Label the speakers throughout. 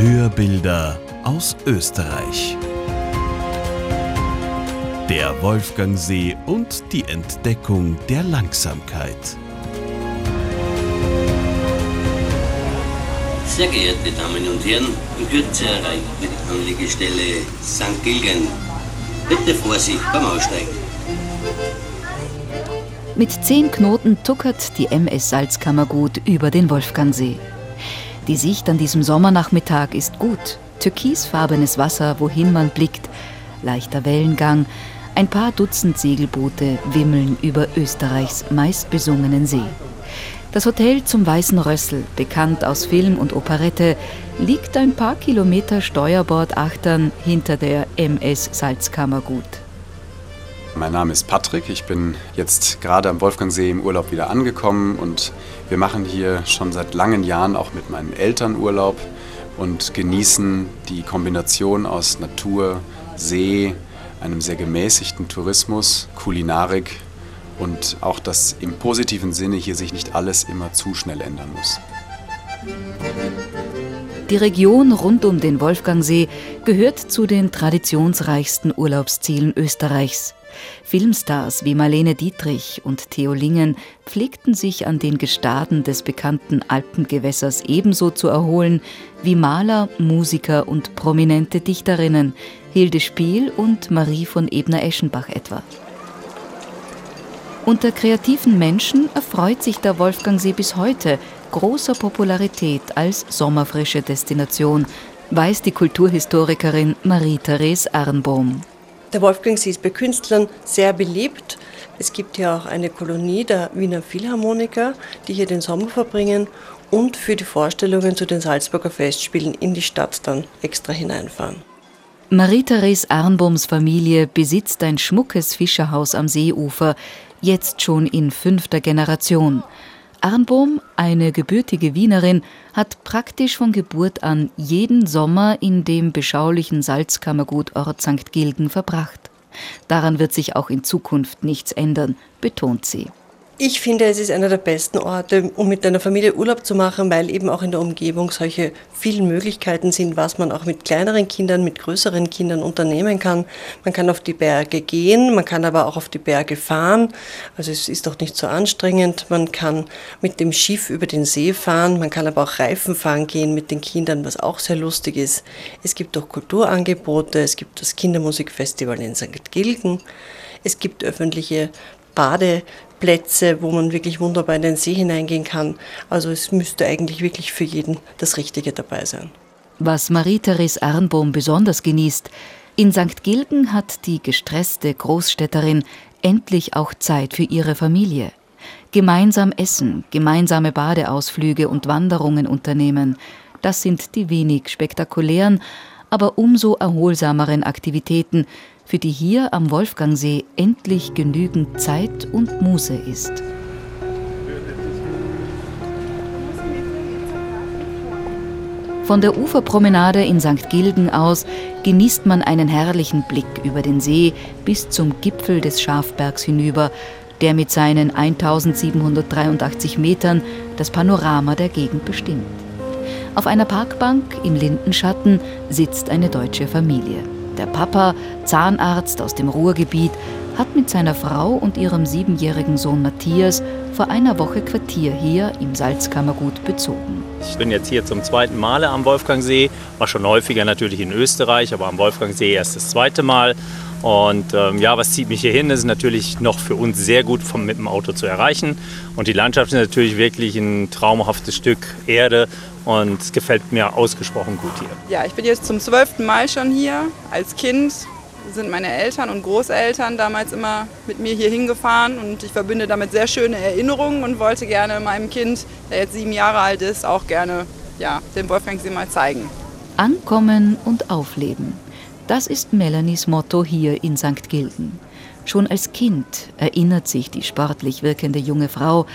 Speaker 1: Hörbilder aus Österreich. Der Wolfgangsee und die Entdeckung der Langsamkeit.
Speaker 2: Sehr geehrte Damen und Herren, in Kürze erreicht die Anlegestelle St. Gilgen. Bitte Vorsicht beim Aussteigen.
Speaker 3: Mit zehn Knoten tuckert die MS Salzkammergut über den Wolfgangsee. Die Sicht an diesem Sommernachmittag ist gut. Türkisfarbenes Wasser, wohin man blickt, leichter Wellengang, ein paar Dutzend Segelboote wimmeln über Österreichs meistbesungenen See. Das Hotel zum Weißen Rössel, bekannt aus Film und Operette, liegt ein paar Kilometer Steuerbordachtern hinter der MS Salzkammergut.
Speaker 4: Mein Name ist Patrick, ich bin jetzt gerade am Wolfgangsee im Urlaub wieder angekommen und wir machen hier schon seit langen Jahren auch mit meinen Eltern Urlaub und genießen die Kombination aus Natur, See, einem sehr gemäßigten Tourismus, Kulinarik und auch, dass im positiven Sinne hier sich nicht alles immer zu schnell ändern muss.
Speaker 3: Die Region rund um den Wolfgangsee gehört zu den traditionsreichsten Urlaubszielen Österreichs. Filmstars wie Marlene Dietrich und Theo Lingen pflegten sich an den Gestaden des bekannten Alpengewässers ebenso zu erholen wie Maler, Musiker und prominente Dichterinnen, Hilde Spiel und Marie von Ebner-Eschenbach etwa. Unter kreativen Menschen erfreut sich der Wolfgangsee bis heute großer Popularität als sommerfrische Destination, weiß die Kulturhistorikerin Marie-Therese Arnbohm.
Speaker 5: Der Wolfgangsee ist bei Künstlern sehr beliebt. Es gibt ja auch eine Kolonie der Wiener Philharmoniker, die hier den Sommer verbringen und für die Vorstellungen zu den Salzburger Festspielen in die Stadt dann extra hineinfahren.
Speaker 3: Marie-Therese Arnbohms Familie besitzt ein schmuckes Fischerhaus am Seeufer, jetzt schon in fünfter Generation. Arnbohm, eine gebürtige Wienerin, hat praktisch von Geburt an jeden Sommer in dem beschaulichen Salzkammergutort St. Gilgen verbracht. Daran wird sich auch in Zukunft nichts ändern, betont sie.
Speaker 5: Ich finde, es ist einer der besten Orte, um mit deiner Familie Urlaub zu machen, weil eben auch in der Umgebung solche vielen Möglichkeiten sind, was man auch mit kleineren Kindern, mit größeren Kindern unternehmen kann. Man kann auf die Berge gehen, man kann aber auch auf die Berge fahren. Also es ist doch nicht so anstrengend. Man kann mit dem Schiff über den See fahren, man kann aber auch Reifen fahren gehen mit den Kindern, was auch sehr lustig ist. Es gibt auch Kulturangebote, es gibt das Kindermusikfestival in St. Gilgen. Es gibt öffentliche Badeplätze, wo man wirklich wunderbar in den See hineingehen kann. Also es müsste eigentlich wirklich für jeden das Richtige dabei sein.
Speaker 3: Was Marie-Therese Arnbohm besonders genießt, in St. Gilgen hat die gestresste Großstädterin endlich auch Zeit für ihre Familie. Gemeinsam essen, gemeinsame Badeausflüge und Wanderungen unternehmen, das sind die wenig spektakulären, aber umso erholsameren Aktivitäten, für die hier am Wolfgangsee endlich genügend Zeit und Muße ist. Von der Uferpromenade in St. Gilgen aus genießt man einen herrlichen Blick über den See bis zum Gipfel des Schafbergs hinüber, der mit seinen 1783 Metern das Panorama der Gegend bestimmt. Auf einer Parkbank im Lindenschatten sitzt eine deutsche Familie. Der Papa, Zahnarzt aus dem Ruhrgebiet, hat mit seiner Frau und ihrem siebenjährigen Sohn Matthias vor einer Woche Quartier hier im Salzkammergut bezogen.
Speaker 6: Ich bin jetzt hier zum zweiten Mal am Wolfgangsee, war schon häufiger natürlich in Österreich, aber am Wolfgangsee erst das zweite Mal. Und ähm, ja, was zieht mich hier hin? Ist natürlich noch für uns sehr gut vom, mit dem Auto zu erreichen. Und die Landschaft ist natürlich wirklich ein traumhaftes Stück Erde und es gefällt mir ausgesprochen gut hier.
Speaker 7: Ja, ich bin jetzt zum zwölften Mal schon hier. Als Kind sind meine Eltern und Großeltern damals immer mit mir hier hingefahren und ich verbinde damit sehr schöne Erinnerungen und wollte gerne meinem Kind, der jetzt sieben Jahre alt ist, auch gerne ja, den Wolfgangsee mal zeigen.
Speaker 3: Ankommen und aufleben. Das ist Melanies Motto hier in St. Gilgen. Schon als Kind erinnert sich die sportlich wirkende junge Frau,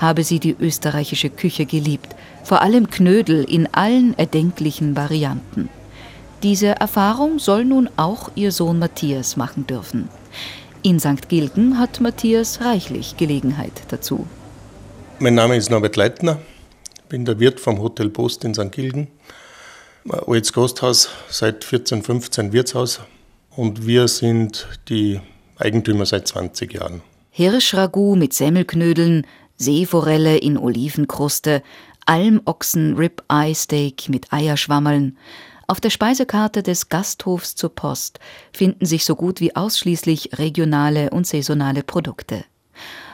Speaker 3: habe sie die österreichische Küche geliebt, vor allem Knödel in allen erdenklichen Varianten. Diese Erfahrung soll nun auch ihr Sohn Matthias machen dürfen. In St. Gilgen hat Matthias reichlich Gelegenheit dazu.
Speaker 8: Mein Name ist Norbert Leitner, bin der Wirt vom Hotel Post in St. Gilgen. Altes Gasthaus, seit 14, 15 Wirtshaus. Und wir sind die Eigentümer seit 20 Jahren.
Speaker 3: Hirschragout mit Semmelknödeln, Seeforelle in Olivenkruste, Almochsen Rib-Eye Steak mit Eierschwammeln. Auf der Speisekarte des Gasthofs zur Post finden sich so gut wie ausschließlich regionale und saisonale Produkte.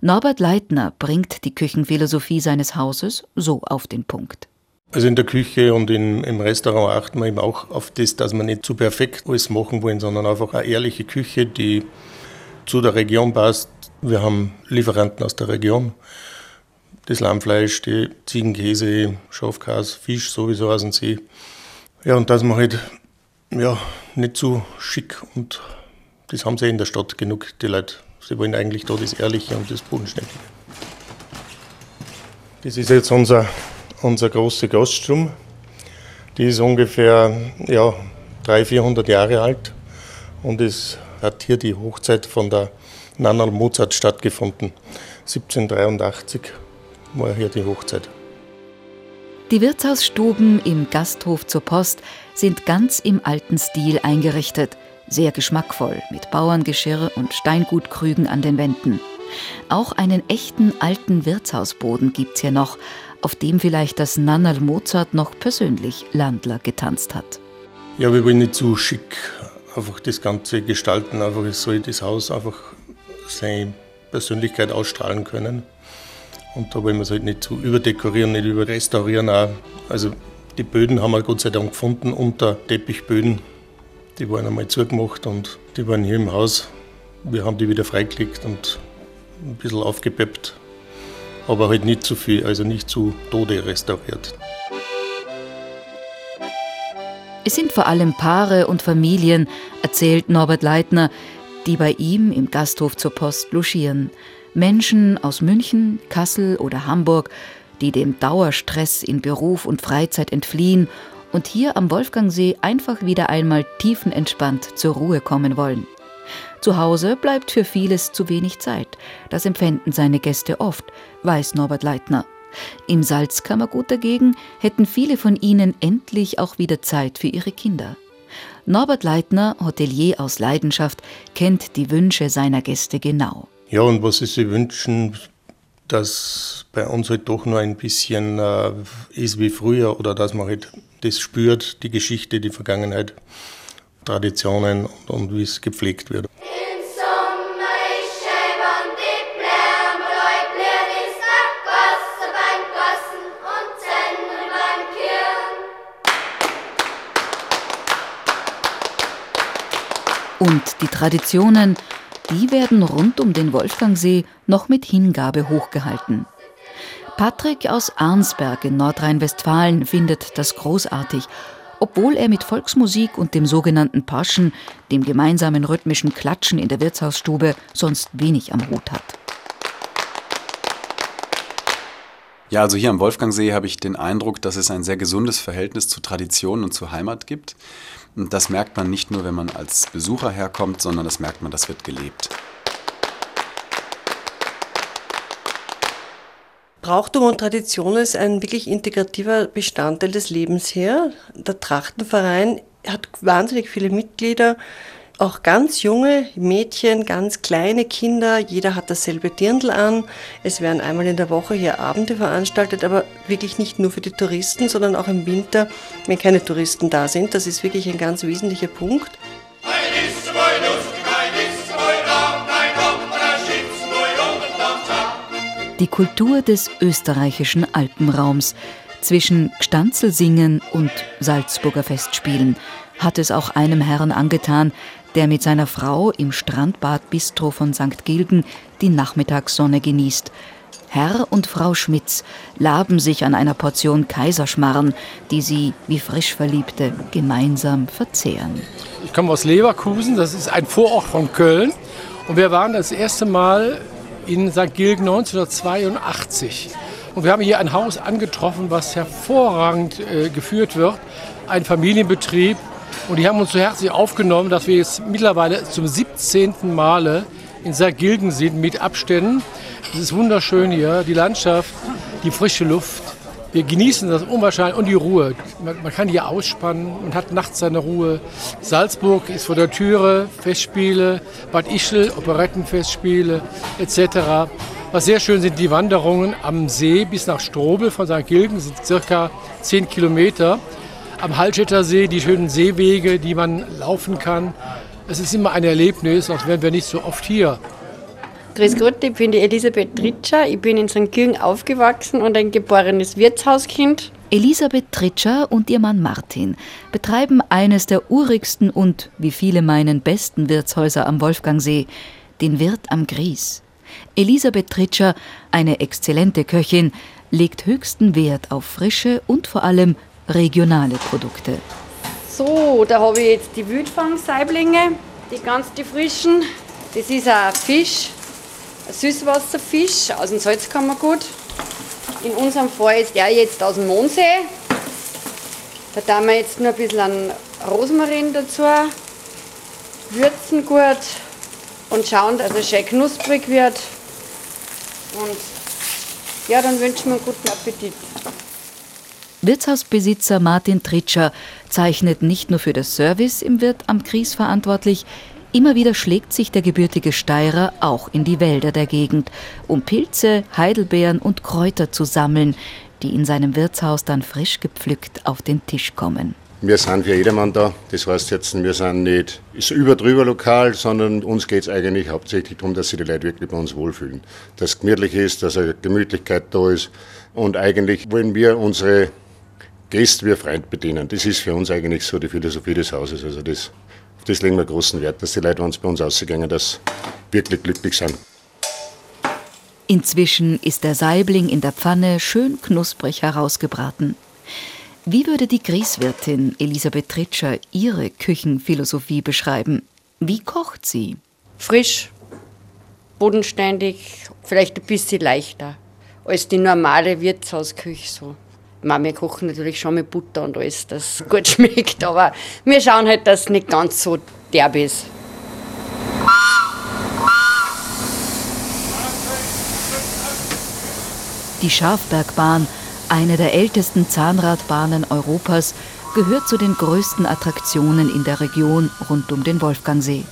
Speaker 3: Norbert Leitner bringt die Küchenphilosophie seines Hauses so auf den Punkt.
Speaker 8: Also in der Küche und in, im Restaurant achten wir eben auch auf das, dass wir nicht zu perfekt alles machen wollen, sondern einfach eine ehrliche Küche, die zu der Region passt. Wir haben Lieferanten aus der Region. Das Lammfleisch, die Ziegenkäse, Schafkäse, Fisch sowieso aus dem See. Ja, und dass man halt ja, nicht zu schick und das haben sie in der Stadt genug, die Leute. Sie wollen eigentlich da das Ehrliche und das Bodenständige. Das ist jetzt unser, unser große Gaststrom. Die ist ungefähr ja, 300, 400 Jahre alt und es hat hier die Hochzeit von der Nannal Mozart stattgefunden. 1783 war hier die Hochzeit.
Speaker 3: Die Wirtshausstuben im Gasthof zur Post sind ganz im alten Stil eingerichtet, sehr geschmackvoll mit Bauerngeschirr und Steingutkrügen an den Wänden. Auch einen echten alten Wirtshausboden gibt's hier noch, auf dem vielleicht das Nannerl Mozart noch persönlich Landler getanzt hat.
Speaker 8: Ja, wir wollen nicht zu schick einfach das Ganze gestalten, einfach es soll das Haus einfach seine Persönlichkeit ausstrahlen können. Und da wollen wir es halt nicht zu überdekorieren, nicht überrestaurieren. Auch. Also die Böden haben wir Gott sei Dank gefunden unter Teppichböden. Die waren einmal zugemacht und die waren hier im Haus. Wir haben die wieder freigelegt und ein bisschen aufgepeppt. Aber halt nicht zu viel, also nicht zu Tode restauriert.
Speaker 3: Es sind vor allem Paare und Familien, erzählt Norbert Leitner, die bei ihm im Gasthof zur Post logieren. Menschen aus München, Kassel oder Hamburg, die dem Dauerstress in Beruf und Freizeit entfliehen und hier am Wolfgangsee einfach wieder einmal tiefenentspannt zur Ruhe kommen wollen. Zu Hause bleibt für vieles zu wenig Zeit. Das empfinden seine Gäste oft, weiß Norbert Leitner. Im Salzkammergut dagegen hätten viele von ihnen endlich auch wieder Zeit für ihre Kinder. Norbert Leitner, Hotelier aus Leidenschaft, kennt die Wünsche seiner Gäste genau.
Speaker 8: Ja, und was sie sich wünschen, dass bei uns halt doch nur ein bisschen äh, ist wie früher oder dass man halt das spürt, die Geschichte, die Vergangenheit, Traditionen und, und wie es gepflegt wird.
Speaker 3: Und die Traditionen die werden rund um den Wolfgangsee noch mit Hingabe hochgehalten. Patrick aus Arnsberg in Nordrhein-Westfalen findet das großartig, obwohl er mit Volksmusik und dem sogenannten Paschen, dem gemeinsamen rhythmischen Klatschen in der Wirtshausstube, sonst wenig am Hut hat.
Speaker 4: Ja, also hier am Wolfgangsee habe ich den Eindruck, dass es ein sehr gesundes Verhältnis zu Tradition und zur Heimat gibt. Und das merkt man nicht nur, wenn man als Besucher herkommt, sondern das merkt man, das wird gelebt.
Speaker 5: Brauchtum und Tradition ist ein wirklich integrativer Bestandteil des Lebens hier. Der Trachtenverein hat wahnsinnig viele Mitglieder auch ganz junge Mädchen, ganz kleine Kinder, jeder hat dasselbe Dirndl an. Es werden einmal in der Woche hier Abende veranstaltet, aber wirklich nicht nur für die Touristen, sondern auch im Winter, wenn keine Touristen da sind. Das ist wirklich ein ganz wesentlicher Punkt.
Speaker 3: Die Kultur des österreichischen Alpenraums zwischen Gstanzelsingen und Salzburger Festspielen hat es auch einem Herrn angetan, der mit seiner Frau im Strandbad Bistro von St. Gilgen die Nachmittagssonne genießt. Herr und Frau Schmitz laben sich an einer Portion Kaiserschmarren, die sie, wie frisch Verliebte, gemeinsam verzehren.
Speaker 9: Ich komme aus Leverkusen, das ist ein Vorort von Köln. Und wir waren das erste Mal in St. Gilgen 1982. Und wir haben hier ein Haus angetroffen, was hervorragend äh, geführt wird. Ein Familienbetrieb, und die haben uns so herzlich aufgenommen, dass wir jetzt mittlerweile zum 17. Male in St. Gilgen sind mit Abständen. Es ist wunderschön hier, die Landschaft, die frische Luft. Wir genießen das unwahrscheinlich und die Ruhe. Man, man, kann hier ausspannen und hat nachts seine Ruhe. Salzburg ist vor der Türe, Festspiele, Bad Ischl, Operettenfestspiele etc. Was sehr schön sind die Wanderungen am See bis nach Strobel von St. Gilgen, sind circa 10 Kilometer. Am Hallstätter See die schönen Seewege, die man laufen kann. Es ist immer ein Erlebnis, als wären wir nicht so oft hier.
Speaker 10: Grüß Gott, ich bin die Elisabeth Tritscher. Ich bin in St. Gilgen aufgewachsen und ein geborenes Wirtshauskind.
Speaker 3: Elisabeth Tritscher und ihr Mann Martin betreiben eines der urigsten und, wie viele meinen, besten Wirtshäuser am Wolfgangsee, den Wirt am Gries. Elisabeth Tritscher, eine exzellente Köchin, legt höchsten Wert auf frische und vor allem regionale Produkte.
Speaker 10: So, da habe ich jetzt die Wildfangsaiblinge, die ganz die frischen. Das ist ein Fisch, Süßwasserfisch aus dem Salzkammergut. In unserem Fall ist der jetzt aus dem Mondsee. Da tun wir jetzt nur ein bisschen an Rosmarin dazu, würzen gut und schauen, dass er schön knusprig wird. Und ja, dann wünschen wir einen guten Appetit.
Speaker 3: Wirtshausbesitzer Martin Tritscher zeichnet nicht nur für das Service im Wirt am Kries verantwortlich, Immer wieder schlägt sich der gebürtige Steirer auch in die Wälder der Gegend, um Pilze, Heidelbeeren und Kräuter zu sammeln, die in seinem Wirtshaus dann frisch gepflückt auf den Tisch kommen.
Speaker 11: Wir sind für jedermann da. Das heißt jetzt, wir sind nicht ist über lokal, sondern uns geht es eigentlich hauptsächlich darum, dass sich die Leute wirklich bei uns wohlfühlen. Dass es gemütlich ist, dass eine Gemütlichkeit da ist. Und eigentlich wollen wir unsere Gäste wie Freund bedienen. Das ist für uns eigentlich so die Philosophie des Hauses. Also das auf das legen wir großen Wert, dass die Leute, wenn sie bei uns ausgegangen dass wirklich glücklich sind.
Speaker 3: Inzwischen ist der Saibling in der Pfanne schön knusprig herausgebraten. Wie würde die Grieswirtin Elisabeth Tritscher ihre Küchenphilosophie beschreiben? Wie kocht sie?
Speaker 10: Frisch, bodenständig, vielleicht ein bisschen leichter als die normale Wirtshausküche so. Wir kochen natürlich schon mit Butter und alles, das gut schmeckt, aber wir schauen halt, dass es nicht ganz so derb ist.
Speaker 3: Die Schafbergbahn, eine der ältesten Zahnradbahnen Europas, gehört zu den größten Attraktionen in der Region rund um den Wolfgangsee.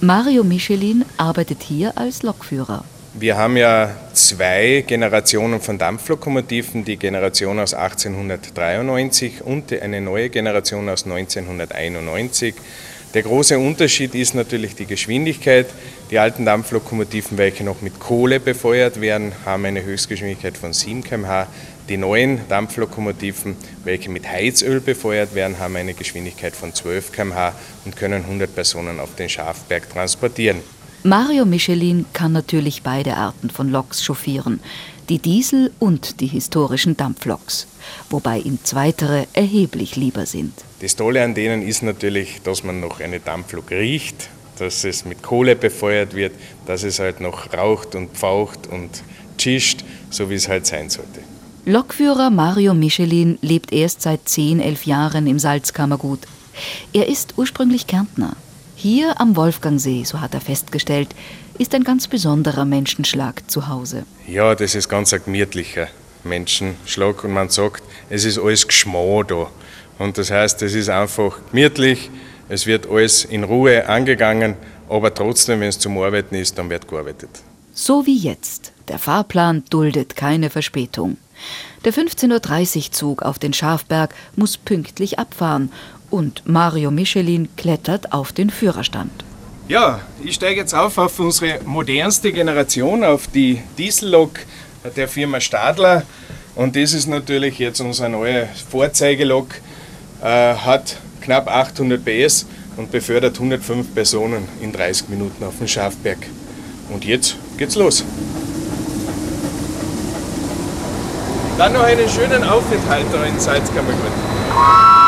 Speaker 3: Mario Michelin arbeitet hier als Lokführer.
Speaker 12: Wir haben ja zwei Generationen von Dampflokomotiven, die Generation aus 1893 und eine neue Generation aus 1991. Der große Unterschied ist natürlich die Geschwindigkeit. Die alten Dampflokomotiven, welche noch mit Kohle befeuert werden, haben eine Höchstgeschwindigkeit von 7 km/h. Die neuen Dampflokomotiven, welche mit Heizöl befeuert werden, haben eine Geschwindigkeit von 12 km/h und können 100 Personen auf den Schafberg transportieren.
Speaker 3: Mario Michelin kann natürlich beide Arten von Loks chauffieren, die Diesel- und die historischen Dampfloks, wobei ihm zweitere erheblich lieber sind.
Speaker 12: Das Tolle an denen ist natürlich, dass man noch eine Dampflok riecht, dass es mit Kohle befeuert wird, dass es halt noch raucht und pfaucht und zischt, so wie es halt sein sollte.
Speaker 3: Lokführer Mario Michelin lebt erst seit 10, 11 Jahren im Salzkammergut. Er ist ursprünglich Kärntner. Hier am Wolfgangsee, so hat er festgestellt, ist ein ganz besonderer Menschenschlag zu Hause.
Speaker 12: Ja, das ist ganz ein gemütlicher Menschenschlag und man sagt, es ist alles Geschmau da. Und das heißt, es ist einfach gemütlich, es wird alles in Ruhe angegangen, aber trotzdem, wenn es zum Arbeiten ist, dann wird gearbeitet.
Speaker 3: So wie jetzt. Der Fahrplan duldet keine Verspätung. Der 15.30 Uhr Zug auf den Schafberg muss pünktlich abfahren und Mario Michelin klettert auf den Führerstand.
Speaker 12: Ja, ich steige jetzt auf auf unsere modernste Generation, auf die Diesellok der Firma Stadler. Und das ist natürlich jetzt unsere neue Vorzeigelok, äh, hat knapp 800 PS und befördert 105 Personen in 30 Minuten auf den Schafberg. Und jetzt geht's los. Dann noch einen schönen Aufenthalt da in Salzkammergut.